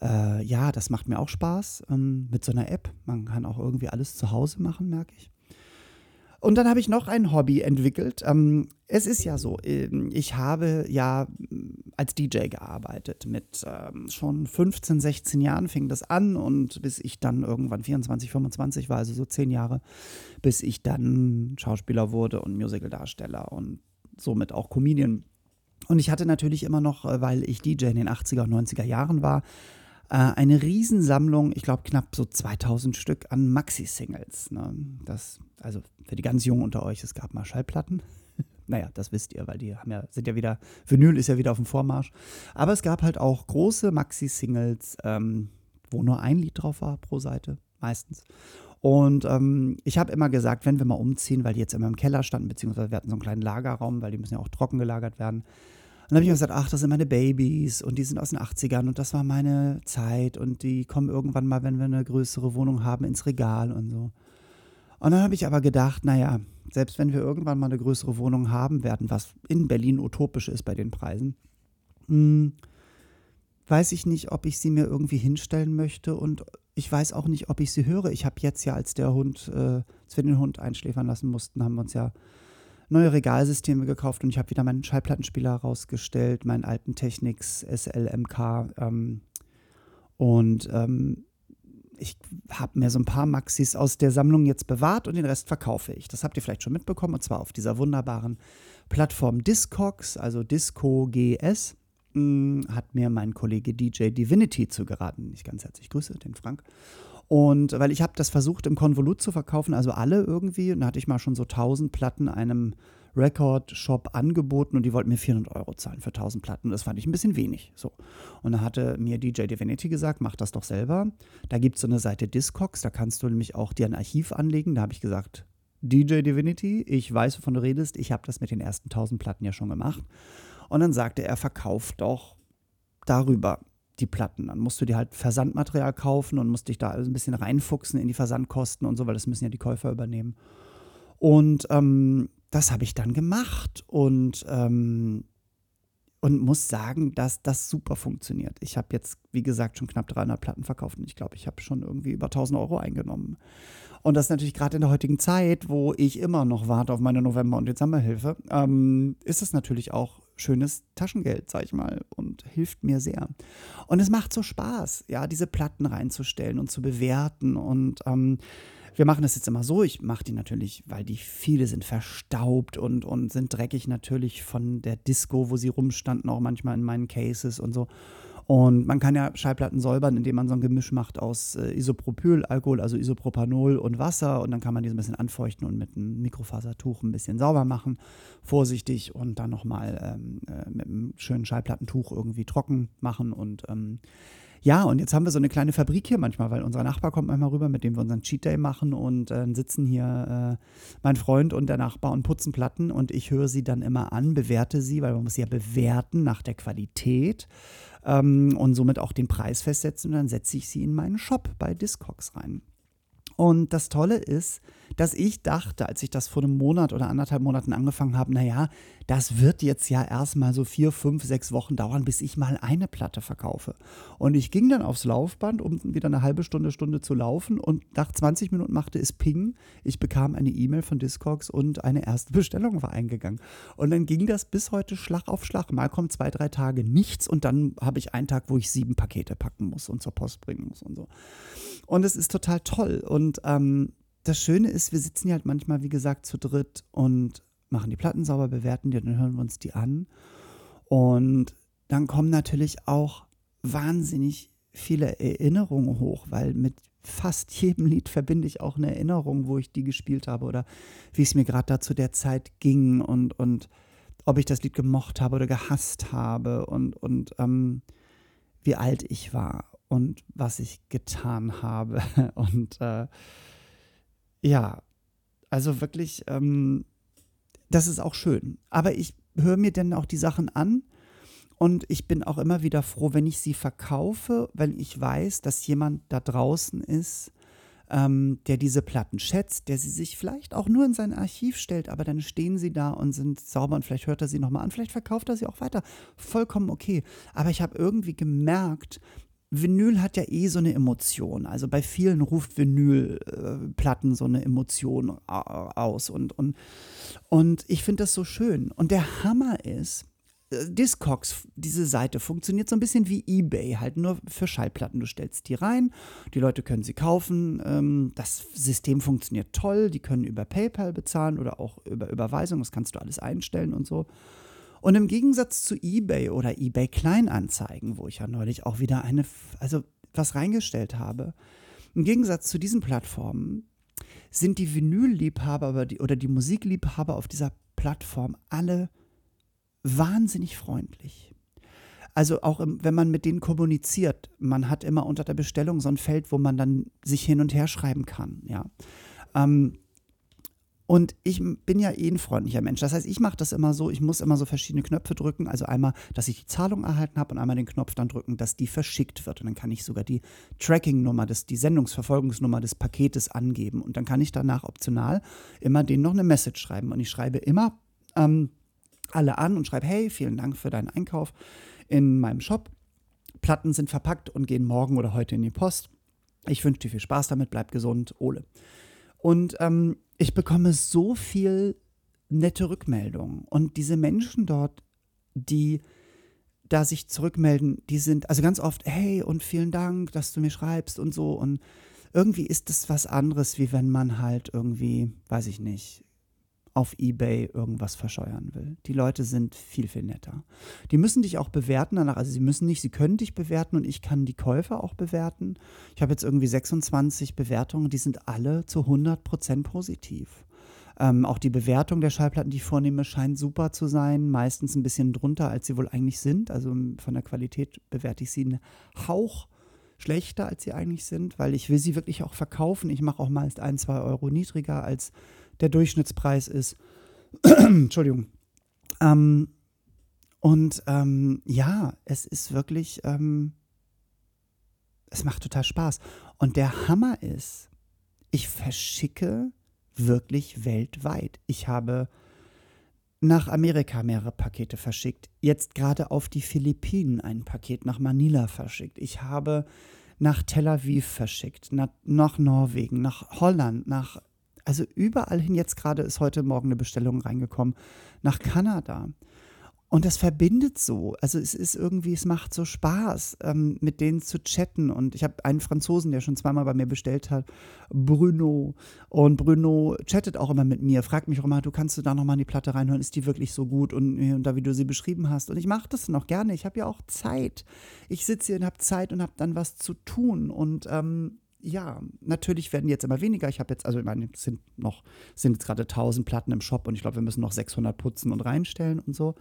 äh, ja, das macht mir auch Spaß ähm, mit so einer App. Man kann auch irgendwie alles zu Hause machen, merke ich. Und dann habe ich noch ein Hobby entwickelt. Ähm, es ist ja so, ähm, ich habe ja mm, als DJ gearbeitet. Mit ähm, schon 15, 16 Jahren fing das an und bis ich dann irgendwann 24, 25 war, also so zehn Jahre, bis ich dann Schauspieler wurde und Musicaldarsteller und somit auch Comedian. Und ich hatte natürlich immer noch, äh, weil ich DJ in den 80er und 90er Jahren war, äh, eine Riesensammlung, ich glaube knapp so 2000 Stück an Maxi-Singles. Ne? Das, also für die ganz Jungen unter euch, es gab mal Schallplatten. naja, das wisst ihr, weil die haben ja, sind ja wieder, Vinyl ist ja wieder auf dem Vormarsch. Aber es gab halt auch große Maxi-Singles, ähm, wo nur ein Lied drauf war pro Seite, meistens. Und ähm, ich habe immer gesagt, wenn wir mal umziehen, weil die jetzt immer im Keller standen, beziehungsweise wir hatten so einen kleinen Lagerraum, weil die müssen ja auch trocken gelagert werden, dann habe ich mir gesagt, ach, das sind meine Babys und die sind aus den 80ern und das war meine Zeit und die kommen irgendwann mal, wenn wir eine größere Wohnung haben, ins Regal und so. Und dann habe ich aber gedacht, naja, selbst wenn wir irgendwann mal eine größere Wohnung haben werden, was in Berlin utopisch ist bei den Preisen, mh, hm, weiß ich nicht, ob ich sie mir irgendwie hinstellen möchte und ich weiß auch nicht, ob ich sie höre. Ich habe jetzt ja, als der Hund, äh, als wir den Hund einschläfern lassen mussten, haben wir uns ja neue Regalsysteme gekauft und ich habe wieder meinen Schallplattenspieler rausgestellt, meinen alten Technics SLMK. Ähm, und ähm, ich habe mir so ein paar Maxis aus der Sammlung jetzt bewahrt und den Rest verkaufe ich. Das habt ihr vielleicht schon mitbekommen und zwar auf dieser wunderbaren Plattform Discogs, also Disco GS. Hm, hat mir mein Kollege DJ Divinity zugeraten. Ich ganz herzlich grüße den Frank. Und weil ich habe das versucht im Konvolut zu verkaufen, also alle irgendwie, und da hatte ich mal schon so 1000 Platten einem Record-Shop angeboten und die wollten mir 400 Euro zahlen für 1000 Platten. Das fand ich ein bisschen wenig. So. Und dann hatte mir DJ Divinity gesagt, mach das doch selber. Da gibt es so eine Seite Discogs, da kannst du nämlich auch dir ein Archiv anlegen. Da habe ich gesagt, DJ Divinity, ich weiß, wovon du redest. Ich habe das mit den ersten 1000 Platten ja schon gemacht. Und dann sagte er, verkauft doch darüber die Platten. Dann musst du dir halt Versandmaterial kaufen und musst dich da ein bisschen reinfuchsen in die Versandkosten und so, weil das müssen ja die Käufer übernehmen. Und ähm, das habe ich dann gemacht und, ähm, und muss sagen, dass das super funktioniert. Ich habe jetzt, wie gesagt, schon knapp 300 Platten verkauft und ich glaube, ich habe schon irgendwie über 1000 Euro eingenommen. Und das natürlich gerade in der heutigen Zeit, wo ich immer noch warte auf meine November- und Dezemberhilfe, ähm, ist es natürlich auch schönes Taschengeld, sag ich mal, und hilft mir sehr. Und es macht so Spaß, ja, diese Platten reinzustellen und zu bewerten. Und ähm, wir machen das jetzt immer so. Ich mache die natürlich, weil die viele sind verstaubt und, und sind dreckig natürlich von der Disco, wo sie rumstanden, auch manchmal in meinen Cases und so. Und man kann ja Schallplatten säubern, indem man so ein Gemisch macht aus äh, Isopropylalkohol, also Isopropanol und Wasser. Und dann kann man die so ein bisschen anfeuchten und mit einem Mikrofasertuch ein bisschen sauber machen. Vorsichtig und dann nochmal ähm, äh, mit einem schönen Schallplattentuch irgendwie trocken machen. Und ähm, ja, und jetzt haben wir so eine kleine Fabrik hier manchmal, weil unser Nachbar kommt manchmal rüber, mit dem wir unseren Cheat Day machen und äh, sitzen hier äh, mein Freund und der Nachbar und putzen Platten und ich höre sie dann immer an, bewerte sie, weil man muss sie ja bewerten nach der Qualität ähm, und somit auch den Preis festsetzen und dann setze ich sie in meinen Shop bei Discogs rein. Und das Tolle ist, dass ich dachte, als ich das vor einem Monat oder anderthalb Monaten angefangen habe, naja, das wird jetzt ja erstmal so vier, fünf, sechs Wochen dauern, bis ich mal eine Platte verkaufe. Und ich ging dann aufs Laufband, um wieder eine halbe Stunde, Stunde zu laufen und nach 20 Minuten machte es Ping. Ich bekam eine E-Mail von Discogs und eine erste Bestellung war eingegangen. Und dann ging das bis heute Schlag auf Schlag. Mal kommt zwei, drei Tage nichts und dann habe ich einen Tag, wo ich sieben Pakete packen muss und zur Post bringen muss und so. Und es ist total toll. Und ähm, das Schöne ist, wir sitzen ja halt manchmal, wie gesagt, zu dritt und machen die Platten sauber, bewerten die, dann hören wir uns die an. Und dann kommen natürlich auch wahnsinnig viele Erinnerungen hoch, weil mit fast jedem Lied verbinde ich auch eine Erinnerung, wo ich die gespielt habe oder wie es mir gerade da zu der Zeit ging und, und ob ich das Lied gemocht habe oder gehasst habe und, und ähm, wie alt ich war und was ich getan habe. Und äh, ja, also wirklich, ähm, das ist auch schön. Aber ich höre mir dann auch die Sachen an und ich bin auch immer wieder froh, wenn ich sie verkaufe, wenn ich weiß, dass jemand da draußen ist, ähm, der diese Platten schätzt, der sie sich vielleicht auch nur in sein Archiv stellt, aber dann stehen sie da und sind sauber und vielleicht hört er sie nochmal an, vielleicht verkauft er sie auch weiter. Vollkommen okay. Aber ich habe irgendwie gemerkt, Vinyl hat ja eh so eine Emotion. Also bei vielen ruft Vinylplatten so eine Emotion aus. Und, und, und ich finde das so schön. Und der Hammer ist, äh, Discogs, diese Seite funktioniert so ein bisschen wie eBay, halt nur für Schallplatten. Du stellst die rein, die Leute können sie kaufen. Ähm, das System funktioniert toll. Die können über PayPal bezahlen oder auch über Überweisung. Das kannst du alles einstellen und so. Und im Gegensatz zu eBay oder eBay Kleinanzeigen, wo ich ja neulich auch wieder eine, also was reingestellt habe, im Gegensatz zu diesen Plattformen sind die Vinylliebhaber oder die Musikliebhaber auf dieser Plattform alle wahnsinnig freundlich. Also auch im, wenn man mit denen kommuniziert, man hat immer unter der Bestellung so ein Feld, wo man dann sich hin und her schreiben kann, ja. Ähm, Und ich bin ja eh ein freundlicher Mensch. Das heißt, ich mache das immer so, ich muss immer so verschiedene Knöpfe drücken. Also einmal, dass ich die Zahlung erhalten habe und einmal den Knopf dann drücken, dass die verschickt wird. Und dann kann ich sogar die Tracking-Nummer, die Sendungsverfolgungsnummer des Paketes angeben. Und dann kann ich danach optional immer denen noch eine Message schreiben. Und ich schreibe immer ähm, alle an und schreibe, hey, vielen Dank für deinen Einkauf in meinem Shop. Platten sind verpackt und gehen morgen oder heute in die Post. Ich wünsche dir viel Spaß damit, bleib gesund, Ole. Und ähm, ich bekomme so viel nette Rückmeldungen. Und diese Menschen dort, die da sich zurückmelden, die sind also ganz oft, hey und vielen Dank, dass du mir schreibst und so. Und irgendwie ist das was anderes, wie wenn man halt irgendwie, weiß ich nicht, auf eBay irgendwas verscheuern will. Die Leute sind viel, viel netter. Die müssen dich auch bewerten danach. Also sie müssen nicht, sie können dich bewerten und ich kann die Käufer auch bewerten. Ich habe jetzt irgendwie 26 Bewertungen, die sind alle zu 100% positiv. Ähm, auch die Bewertung der Schallplatten, die ich vornehme, scheint super zu sein. Meistens ein bisschen drunter, als sie wohl eigentlich sind. Also von der Qualität bewerte ich sie einen Hauch schlechter, als sie eigentlich sind, weil ich will sie wirklich auch verkaufen. Ich mache auch meist ein, zwei Euro niedriger als der Durchschnittspreis ist. Entschuldigung. Ähm, und ähm, ja, es ist wirklich, ähm, es macht total Spaß. Und der Hammer ist, ich verschicke wirklich weltweit. Ich habe nach Amerika mehrere Pakete verschickt. Jetzt gerade auf die Philippinen ein Paket nach Manila verschickt. Ich habe nach Tel Aviv verschickt, nach, nach Norwegen, nach Holland, nach also überall hin, jetzt gerade ist heute Morgen eine Bestellung reingekommen, nach Kanada. Und das verbindet so. Also es ist irgendwie, es macht so Spaß, ähm, mit denen zu chatten. Und ich habe einen Franzosen, der schon zweimal bei mir bestellt hat, Bruno. Und Bruno chattet auch immer mit mir, fragt mich auch immer, du kannst du da nochmal in die Platte reinhören, ist die wirklich so gut? Und, und da, wie du sie beschrieben hast. Und ich mache das noch gerne. Ich habe ja auch Zeit. Ich sitze hier und habe Zeit und habe dann was zu tun. Und ähm, ja, natürlich werden jetzt immer weniger. Ich habe jetzt, also ich meine, es sind noch, sind jetzt gerade 1000 Platten im Shop und ich glaube, wir müssen noch 600 putzen und reinstellen und so.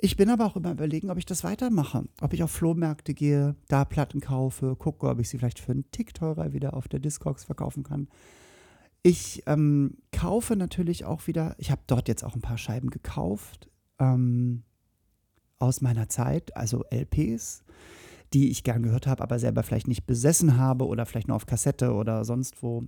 Ich bin aber auch immer überlegen, ob ich das weitermache. Ob ich auf Flohmärkte gehe, da Platten kaufe, gucke, ob ich sie vielleicht für einen Tick teurer wieder auf der Discogs verkaufen kann. Ich ähm, kaufe natürlich auch wieder, ich habe dort jetzt auch ein paar Scheiben gekauft ähm, aus meiner Zeit, also LPs die ich gern gehört habe, aber selber vielleicht nicht besessen habe oder vielleicht nur auf Kassette oder sonst wo.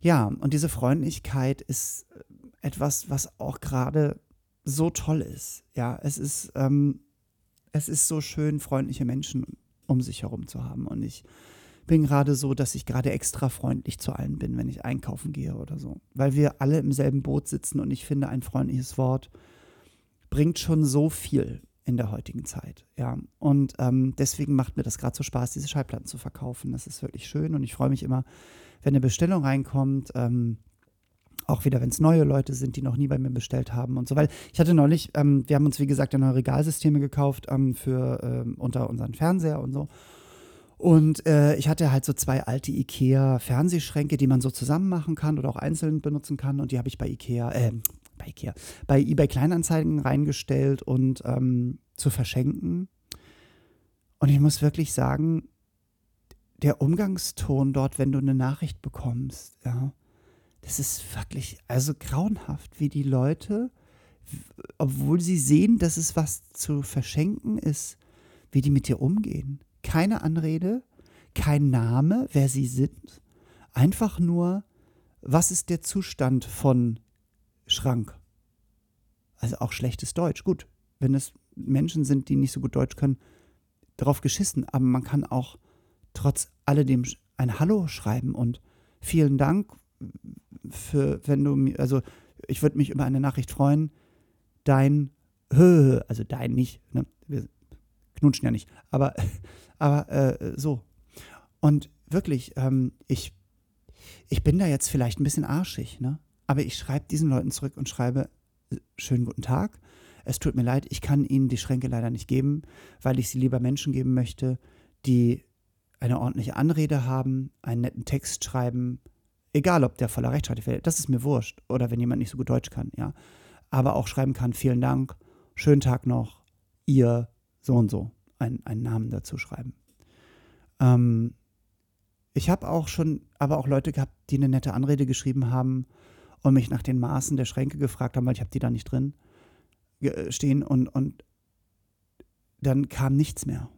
Ja, und diese Freundlichkeit ist äh, etwas, was auch gerade so toll ist. Ja, es ist, ähm, es ist so schön, freundliche Menschen um sich herum zu haben. Und ich bin gerade so, dass ich gerade extra freundlich zu allen bin, wenn ich einkaufen gehe oder so. Weil wir alle im selben Boot sitzen und ich finde, ein freundliches Wort bringt schon so viel in der heutigen Zeit. Ja, und ähm, deswegen macht mir das gerade so Spaß, diese Schallplatten zu verkaufen. Das ist wirklich schön und ich freue mich immer, wenn eine Bestellung reinkommt. Ähm, auch wieder, wenn es neue Leute sind, die noch nie bei mir bestellt haben und so. Weil ich hatte neulich, ähm, wir haben uns wie gesagt ja neue Regalsysteme gekauft ähm, für ähm, unter unseren Fernseher und so. Und äh, ich hatte halt so zwei alte IKEA-Fernsehschränke, die man so zusammen machen kann oder auch einzeln benutzen kann. Und die habe ich bei IKEA, äh, bei Ikea, bei eBay Kleinanzeigen reingestellt und ähm, zu verschenken. Und ich muss wirklich sagen, der Umgangston dort, wenn du eine Nachricht bekommst, ja, das ist wirklich, also grauenhaft, wie die Leute, obwohl sie sehen, dass es was zu verschenken ist, wie die mit dir umgehen. Keine Anrede, kein Name, wer sie sind, einfach nur, was ist der Zustand von Schrank. Also auch schlechtes Deutsch. Gut, wenn es Menschen sind, die nicht so gut Deutsch können, drauf geschissen. Aber man kann auch trotz alledem ein Hallo schreiben und vielen Dank für, wenn du mir, also ich würde mich über eine Nachricht freuen. Dein, also dein nicht, ne? wir knutschen ja nicht, aber, aber äh, so. Und wirklich, ähm, ich, ich bin da jetzt vielleicht ein bisschen arschig, ne? Aber ich schreibe diesen Leuten zurück und schreibe, äh, schönen guten Tag. Es tut mir leid, ich kann Ihnen die Schränke leider nicht geben, weil ich sie lieber Menschen geben möchte, die eine ordentliche Anrede haben, einen netten Text schreiben, egal ob der voller Rechtschreibung fällt, das ist mir wurscht. Oder wenn jemand nicht so gut Deutsch kann, ja. Aber auch schreiben kann, vielen Dank, schönen Tag noch, ihr so und so, einen, einen Namen dazu schreiben. Ähm, ich habe auch schon, aber auch Leute gehabt, die eine nette Anrede geschrieben haben und mich nach den Maßen der Schränke gefragt haben, weil ich habe die da nicht drin äh, stehen und, und dann kam nichts mehr.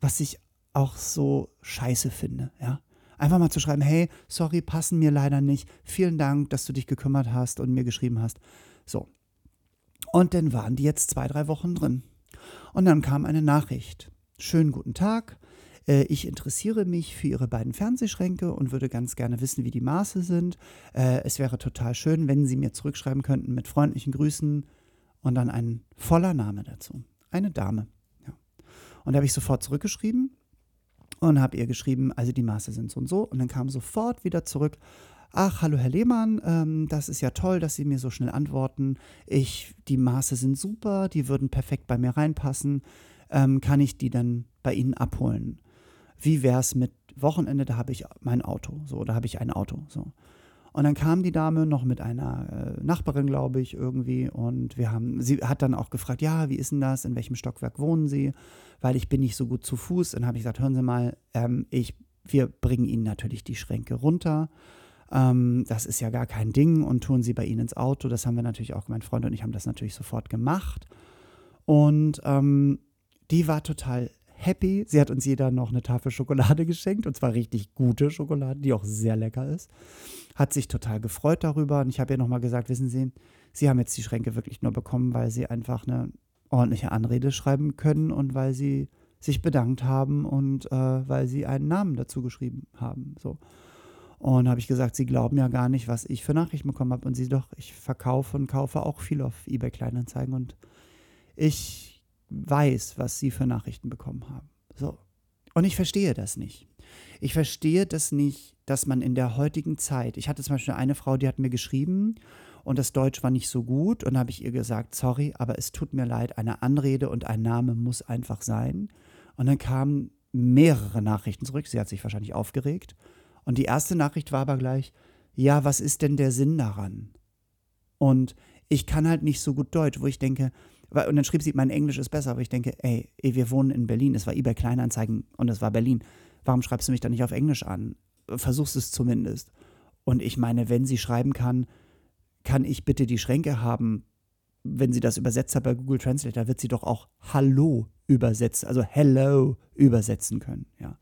Was ich auch so scheiße finde, ja. Einfach mal zu schreiben, hey, sorry, passen mir leider nicht. Vielen Dank, dass du dich gekümmert hast und mir geschrieben hast. So. Und dann waren die jetzt zwei, drei Wochen drin. Und dann kam eine Nachricht. Schönen guten Tag. Äh, ich interessiere mich für Ihre beiden Fernsehschränke und würde ganz gerne wissen, wie die Maße sind. Äh, es wäre total schön, wenn Sie mir zurückschreiben könnten mit freundlichen Grüßen und dann ein voller Name dazu. Eine Dame. Ja. Und da habe ich sofort zurückgeschrieben und habe ihr geschrieben, also die Maße sind so und so. Und dann kam sofort wieder zurück, ach, hallo Herr Lehmann, ähm, das ist ja toll, dass Sie mir so schnell antworten. Ich, die Maße sind super, die würden perfekt bei mir reinpassen. Ähm, kann ich die dann bei Ihnen abholen? Wie wäre es mit Wochenende, da habe ich mein Auto, so, da habe ich ein Auto, so. Und dann kam die Dame noch mit einer äh, Nachbarin, glaube ich, irgendwie. Und wir haben, sie hat dann auch gefragt, ja, wie ist denn das? In welchem Stockwerk wohnen Sie? Weil ich bin nicht so gut zu Fuß. Dann habe ich gesagt, hören Sie mal, ähm, ich, wir bringen Ihnen natürlich die Schränke runter. Ähm, das ist ja gar kein Ding und tun Sie bei Ihnen ins Auto. Das haben wir natürlich auch, mein Freund und ich haben das natürlich sofort gemacht. Und ähm, die war total happy. Sie hat uns jeder noch eine Tafel Schokolade geschenkt und zwar richtig gute Schokolade, die auch sehr lecker ist. Hat sich total gefreut darüber und ich habe ihr nochmal gesagt, wissen Sie, Sie haben jetzt die Schränke wirklich nur bekommen, weil Sie einfach eine ordentliche Anrede schreiben können und weil Sie sich bedankt haben und äh, weil Sie einen Namen dazu geschrieben haben. So. Und habe ich gesagt, Sie glauben ja gar nicht, was ich für Nachrichten bekommen habe. Und sie doch, ich verkaufe und kaufe auch viel auf eBay Kleinanzeigen und ich weiß, was sie für Nachrichten bekommen haben. So. Und ich verstehe das nicht. Ich verstehe das nicht, dass man in der heutigen Zeit, ich hatte zum Beispiel eine Frau, die hat mir geschrieben und das Deutsch war nicht so gut und habe ich ihr gesagt, sorry, aber es tut mir leid, eine Anrede und ein Name muss einfach sein. Und dann kamen mehrere Nachrichten zurück, sie hat sich wahrscheinlich aufgeregt. Und die erste Nachricht war aber gleich, ja, was ist denn der Sinn daran? Und ich kann halt nicht so gut Deutsch, wo ich denke, und dann schrieb sie, mein Englisch ist besser, aber ich denke, ey, wir wohnen in Berlin, es war eBay Kleinanzeigen und es war Berlin. Warum schreibst du mich dann nicht auf Englisch an? Versuchst es zumindest. Und ich meine, wenn sie schreiben kann, kann ich bitte die Schränke haben, wenn sie das übersetzt hat bei Google Translate, da wird sie doch auch Hallo übersetzen, also Hello übersetzen können, ja.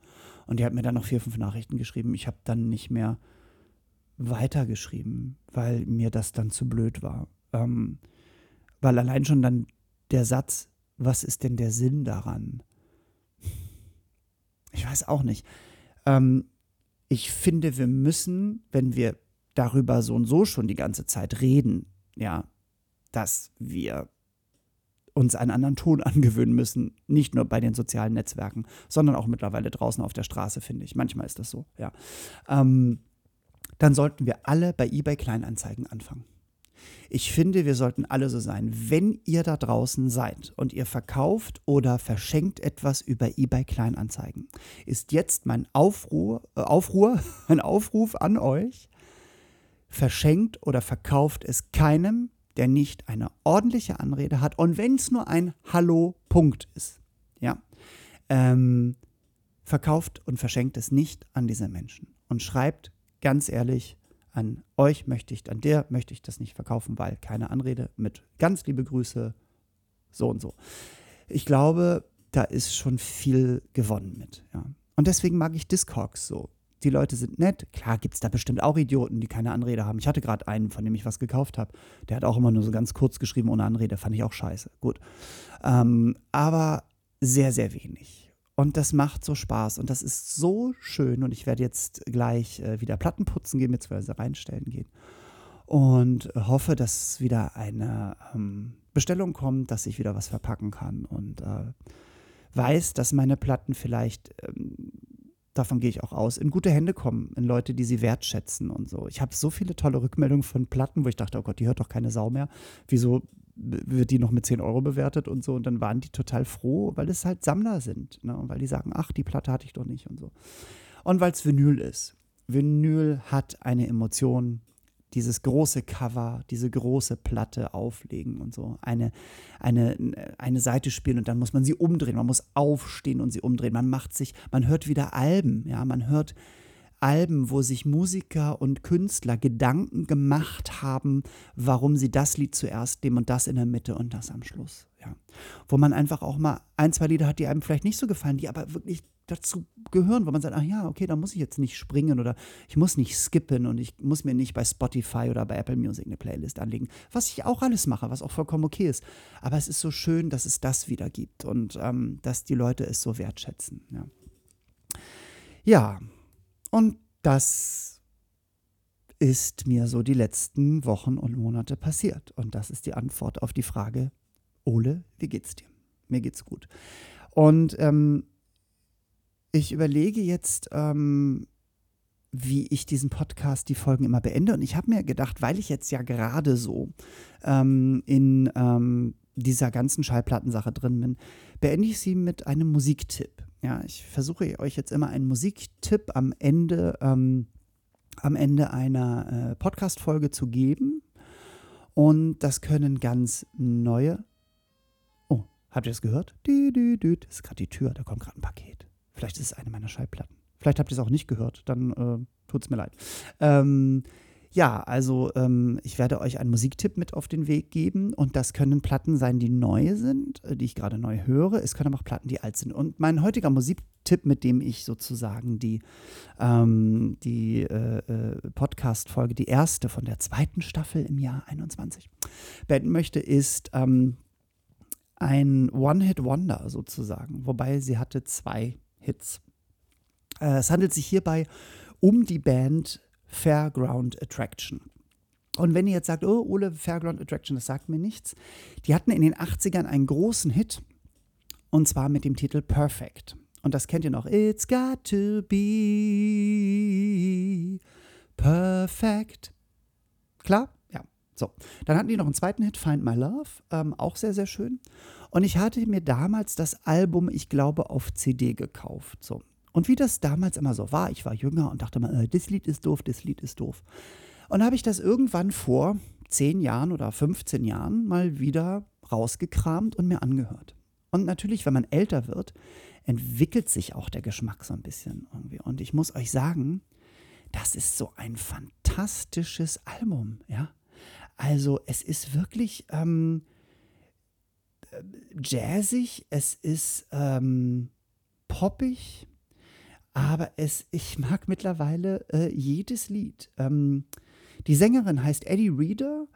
Und die hat mir dann noch vier, fünf Nachrichten geschrieben. Ich habe dann nicht mehr weitergeschrieben, weil mir das dann zu blöd war. Ähm, weil allein schon dann der Satz, was ist denn der Sinn daran? Ich weiß auch nicht. Ähm, ich finde, wir müssen, wenn wir darüber so und so schon die ganze Zeit reden, ja, dass wir uns einen anderen Ton angewöhnen müssen, nicht nur bei den sozialen Netzwerken, sondern auch mittlerweile draußen auf der Straße, finde ich. Manchmal ist das so, ja. Ähm, dann sollten wir alle bei eBay Kleinanzeigen anfangen. Ich finde, wir sollten alle so sein. Wenn ihr da draußen seid und ihr verkauft oder verschenkt etwas über eBay Kleinanzeigen, ist jetzt mein Aufruhr, äh, Aufruhr, ein Aufruf an euch. Verschenkt oder verkauft es keinem, der nicht eine ordentliche Anrede hat und wenn es nur ein Hallo-Punkt ist. Ja. Ähm, verkauft und verschenkt es nicht an diese Menschen und schreibt ganz ehrlich, an euch möchte ich, an der möchte ich das nicht verkaufen, weil keine Anrede mit ganz liebe Grüße, so und so. Ich glaube, da ist schon viel gewonnen mit. Ja. Und deswegen mag ich Discogs so. Die Leute sind nett. Klar gibt es da bestimmt auch Idioten, die keine Anrede haben. Ich hatte gerade einen, von dem ich was gekauft habe. Der hat auch immer nur so ganz kurz geschrieben ohne Anrede. Fand ich auch scheiße. Gut. Ähm, aber sehr, sehr wenig. Und das macht so Spaß und das ist so schön. Und ich werde jetzt gleich äh, wieder Platten putzen gehen, beziehungsweise reinstellen gehen. Und hoffe, dass wieder eine ähm, Bestellung kommt, dass ich wieder was verpacken kann. Und äh, weiß, dass meine Platten vielleicht, ähm, davon gehe ich auch aus, in gute Hände kommen, in Leute, die sie wertschätzen und so. Ich habe so viele tolle Rückmeldungen von Platten, wo ich dachte, oh Gott, die hört doch keine Sau mehr. Wieso wird die noch mit 10 Euro bewertet und so. Und dann waren die total froh, weil es halt Sammler sind. Ne? Und weil die sagen, ach, die Platte hatte ich doch nicht und so. Und weil es Vinyl ist. Vinyl hat eine Emotion, dieses große Cover, diese große Platte auflegen und so. Eine, eine, eine Seite spielen und dann muss man sie umdrehen. Man muss aufstehen und sie umdrehen. Man macht sich, man hört wieder Alben, ja, man hört Alben, wo sich Musiker und Künstler Gedanken gemacht haben, warum sie das Lied zuerst nehmen und das in der Mitte und das am Schluss. Ja. Wo man einfach auch mal ein, zwei Lieder hat, die einem vielleicht nicht so gefallen, die aber wirklich dazu gehören, wo man sagt, ach ja, okay, da muss ich jetzt nicht springen oder ich muss nicht skippen und ich muss mir nicht bei Spotify oder bei Apple Music eine Playlist anlegen, was ich auch alles mache, was auch vollkommen okay ist. Aber es ist so schön, dass es das wieder gibt und ähm, dass die Leute es so wertschätzen. Ja, ja und das ist mir so die letzten Wochen und Monate passiert. Und das ist die Antwort auf die Frage, Ole, wie geht's dir? Mir geht's gut. Und ähm, ich überlege jetzt, ähm, wie ich diesen Podcast, die Folgen immer beende. Und ich habe mir gedacht, weil ich jetzt ja gerade so ähm, in ähm, dieser ganzen Schallplattensache drin bin, beende ich sie mit einem Musiktipp. Ja, ich versuche euch jetzt immer einen Musiktipp am Ende, ähm, am Ende einer äh, Podcast-Folge zu geben. Und das können ganz neue. Oh, habt ihr es gehört? Das ist gerade die Tür, da kommt gerade ein Paket. Vielleicht ist es eine meiner Schallplatten. Vielleicht habt ihr es auch nicht gehört, dann äh, tut es mir leid. Ähm, ja, also ähm, ich werde euch einen Musiktipp mit auf den Weg geben und das können Platten sein, die neu sind, äh, die ich gerade neu höre. Es können aber auch Platten, die alt sind. Und mein heutiger Musiktipp, mit dem ich sozusagen die, ähm, die äh, äh, Podcast-Folge, die erste von der zweiten Staffel im Jahr 21 beenden möchte, ist ähm, ein One-Hit-Wonder sozusagen, wobei sie hatte zwei Hits. Äh, es handelt sich hierbei um die Band Fairground Attraction. Und wenn ihr jetzt sagt, oh, Ole, Fairground Attraction, das sagt mir nichts, die hatten in den 80ern einen großen Hit und zwar mit dem Titel Perfect. Und das kennt ihr noch. It's got to be perfect. Klar? Ja. So. Dann hatten die noch einen zweiten Hit, Find My Love. Ähm, auch sehr, sehr schön. Und ich hatte mir damals das Album, ich glaube, auf CD gekauft. So. Und wie das damals immer so war, ich war jünger und dachte mal, äh, das Lied ist doof, das Lied ist doof. Und habe ich das irgendwann vor zehn Jahren oder 15 Jahren mal wieder rausgekramt und mir angehört. Und natürlich, wenn man älter wird, entwickelt sich auch der Geschmack so ein bisschen irgendwie. Und ich muss euch sagen, das ist so ein fantastisches Album, ja. Also es ist wirklich ähm, äh, jazzig, es ist ähm, poppig, aber es, ich mag mittlerweile äh, jedes Lied. Ähm, die Sängerin heißt Eddie Reader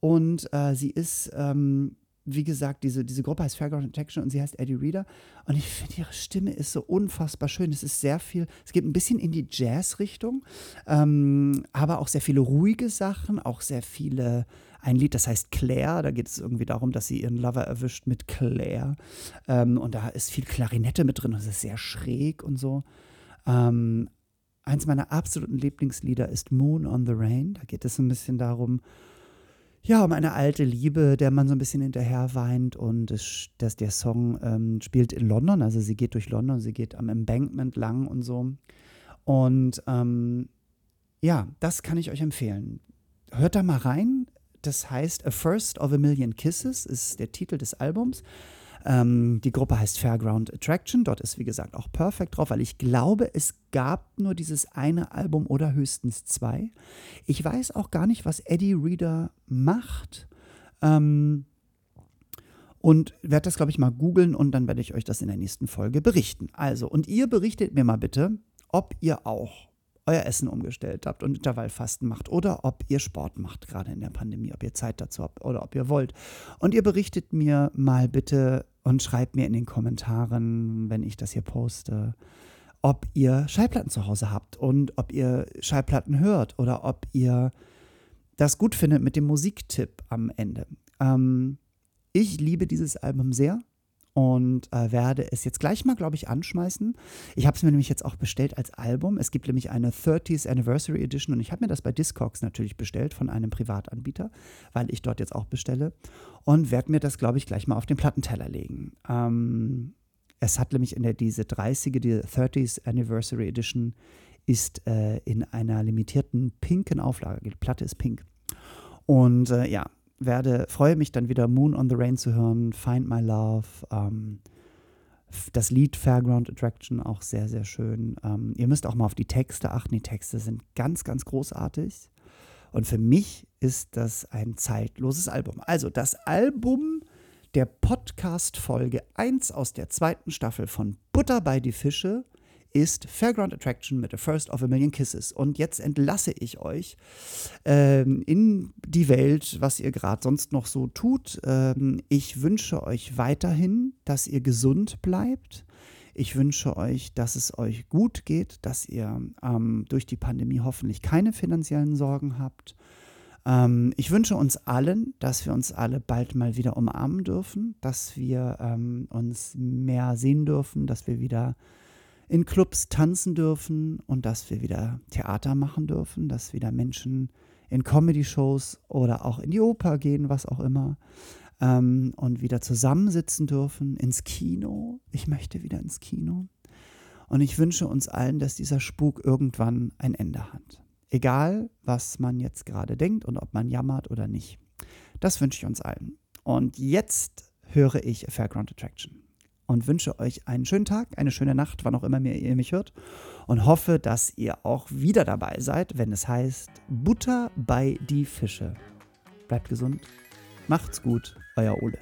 und äh, sie ist, ähm, wie gesagt, diese, diese Gruppe heißt Fairground Detection und sie heißt Eddie Reader. Und ich finde, ihre Stimme ist so unfassbar schön. Es ist sehr viel, es geht ein bisschen in die Jazz-Richtung, ähm, aber auch sehr viele ruhige Sachen, auch sehr viele ein Lied, das heißt Claire. Da geht es irgendwie darum, dass sie ihren Lover erwischt mit Claire. Ähm, und da ist viel Klarinette mit drin und es ist sehr schräg und so. Ähm, eins meiner absoluten Lieblingslieder ist Moon on the Rain. Da geht es so ein bisschen darum, ja, um eine alte Liebe, der man so ein bisschen hinterher weint. Und es, das, der Song ähm, spielt in London, also sie geht durch London, sie geht am Embankment lang und so. Und ähm, ja, das kann ich euch empfehlen. Hört da mal rein. Das heißt A First of a Million Kisses ist der Titel des Albums. Ähm, die Gruppe heißt Fairground Attraction. Dort ist, wie gesagt, auch Perfect drauf, weil ich glaube, es gab nur dieses eine Album oder höchstens zwei. Ich weiß auch gar nicht, was Eddie Reader macht. Ähm, und werde das, glaube ich, mal googeln und dann werde ich euch das in der nächsten Folge berichten. Also, und ihr berichtet mir mal bitte, ob ihr auch euer Essen umgestellt habt und Intervallfasten macht oder ob ihr Sport macht, gerade in der Pandemie, ob ihr Zeit dazu habt oder ob ihr wollt. Und ihr berichtet mir mal bitte und schreibt mir in den Kommentaren, wenn ich das hier poste, ob ihr Schallplatten zu Hause habt und ob ihr Schallplatten hört oder ob ihr das gut findet mit dem Musiktipp am Ende. Ähm, ich liebe dieses Album sehr und äh, werde es jetzt gleich mal, glaube ich, anschmeißen. Ich habe es mir nämlich jetzt auch bestellt als Album. Es gibt nämlich eine 30th Anniversary Edition und ich habe mir das bei Discogs natürlich bestellt von einem Privatanbieter, weil ich dort jetzt auch bestelle und werde mir das, glaube ich, gleich mal auf den Plattenteller legen. Ähm, es hat nämlich in der diese 30 die 30th Anniversary Edition ist äh, in einer limitierten pinken Auflage. Die Platte ist pink. Und äh, ja, werde, freue mich dann wieder Moon on the Rain zu hören, Find My Love, ähm, Das Lied Fairground Attraction auch sehr, sehr schön. Ähm, ihr müsst auch mal auf die Texte achten. Die Texte sind ganz, ganz großartig. Und für mich ist das ein zeitloses Album. Also das Album der Podcast-Folge 1 aus der zweiten Staffel von Butter bei die Fische ist Fairground Attraction mit The First of a Million Kisses. Und jetzt entlasse ich euch ähm, in die Welt, was ihr gerade sonst noch so tut. Ähm, ich wünsche euch weiterhin, dass ihr gesund bleibt. Ich wünsche euch, dass es euch gut geht, dass ihr ähm, durch die Pandemie hoffentlich keine finanziellen Sorgen habt. Ähm, ich wünsche uns allen, dass wir uns alle bald mal wieder umarmen dürfen, dass wir ähm, uns mehr sehen dürfen, dass wir wieder in Clubs tanzen dürfen und dass wir wieder Theater machen dürfen, dass wieder Menschen in Comedy-Shows oder auch in die Oper gehen, was auch immer ähm, und wieder zusammensitzen dürfen, ins Kino. Ich möchte wieder ins Kino. Und ich wünsche uns allen, dass dieser Spuk irgendwann ein Ende hat. Egal, was man jetzt gerade denkt und ob man jammert oder nicht. Das wünsche ich uns allen. Und jetzt höre ich Fairground Attraction und wünsche euch einen schönen Tag, eine schöne Nacht, wann auch immer ihr mich hört. Und hoffe, dass ihr auch wieder dabei seid, wenn es heißt Butter bei die Fische. Bleibt gesund, macht's gut, euer Ole.